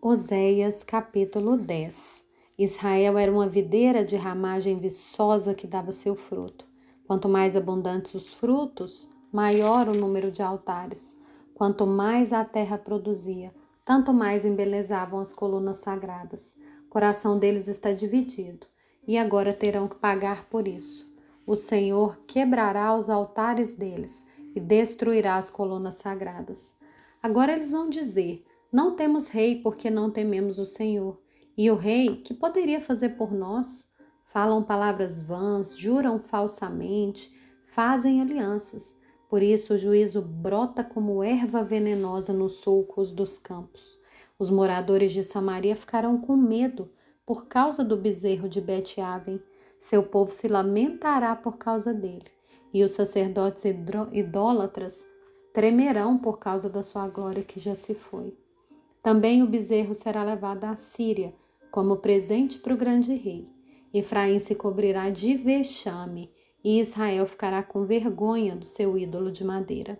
Oséias capítulo 10 Israel era uma videira de ramagem viçosa que dava seu fruto. Quanto mais abundantes os frutos, maior o número de altares. Quanto mais a terra produzia, tanto mais embelezavam as colunas sagradas. O coração deles está dividido, e agora terão que pagar por isso. O Senhor quebrará os altares deles e destruirá as colunas sagradas. Agora eles vão dizer: não temos rei porque não tememos o Senhor. E o rei, que poderia fazer por nós? Falam palavras vãs, juram falsamente, fazem alianças. Por isso o juízo brota como erva venenosa nos sulcos dos campos. Os moradores de Samaria ficarão com medo por causa do bezerro de Bet-Aven. Seu povo se lamentará por causa dele. E os sacerdotes idólatras tremerão por causa da sua glória que já se foi. Também o bezerro será levado à Síria como presente para o grande rei. Efraim se cobrirá de vexame e Israel ficará com vergonha do seu ídolo de madeira.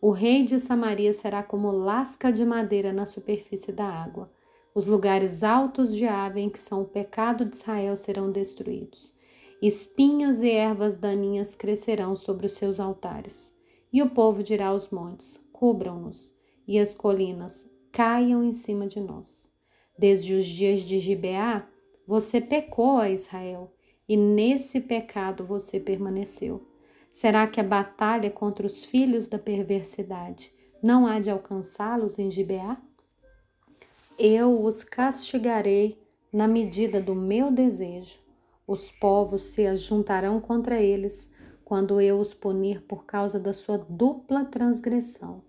O rei de Samaria será como lasca de madeira na superfície da água. Os lugares altos de Aven, que são o pecado de Israel, serão destruídos. Espinhos e ervas daninhas crescerão sobre os seus altares. E o povo dirá aos montes: cubram-nos, e as colinas: caiam em cima de nós. Desde os dias de Gibeá, você pecou a Israel, e nesse pecado você permaneceu. Será que a batalha contra os filhos da perversidade não há de alcançá-los em Gibeá? Eu os castigarei na medida do meu desejo. Os povos se ajuntarão contra eles quando eu os punir por causa da sua dupla transgressão.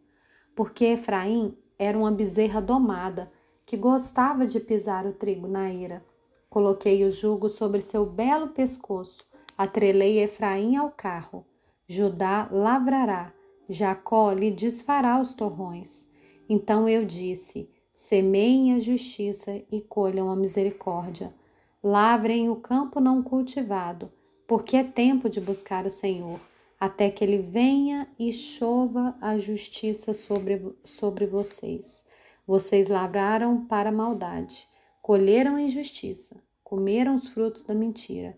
Porque Efraim era uma bezerra domada que gostava de pisar o trigo na eira. Coloquei o jugo sobre seu belo pescoço, atrelei Efraim ao carro. Judá lavrará, Jacó lhe desfará os torrões. Então eu disse: semeiem a justiça e colham a misericórdia. Lavrem o campo não cultivado, porque é tempo de buscar o Senhor até que ele venha e chova a justiça sobre, sobre vocês. Vocês lavraram para a maldade, colheram a injustiça, comeram os frutos da mentira.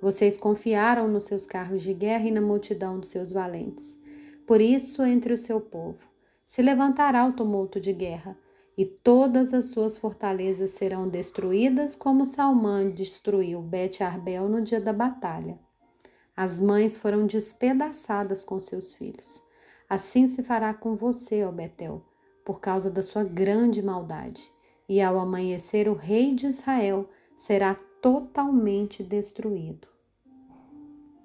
Vocês confiaram nos seus carros de guerra e na multidão dos seus valentes. Por isso, entre o seu povo se levantará o tumulto de guerra, e todas as suas fortalezas serão destruídas, como Salmã destruiu Bet-Arbel no dia da batalha. As mães foram despedaçadas com seus filhos. Assim se fará com você, ó Betel, por causa da sua grande maldade. E ao amanhecer, o rei de Israel será totalmente destruído.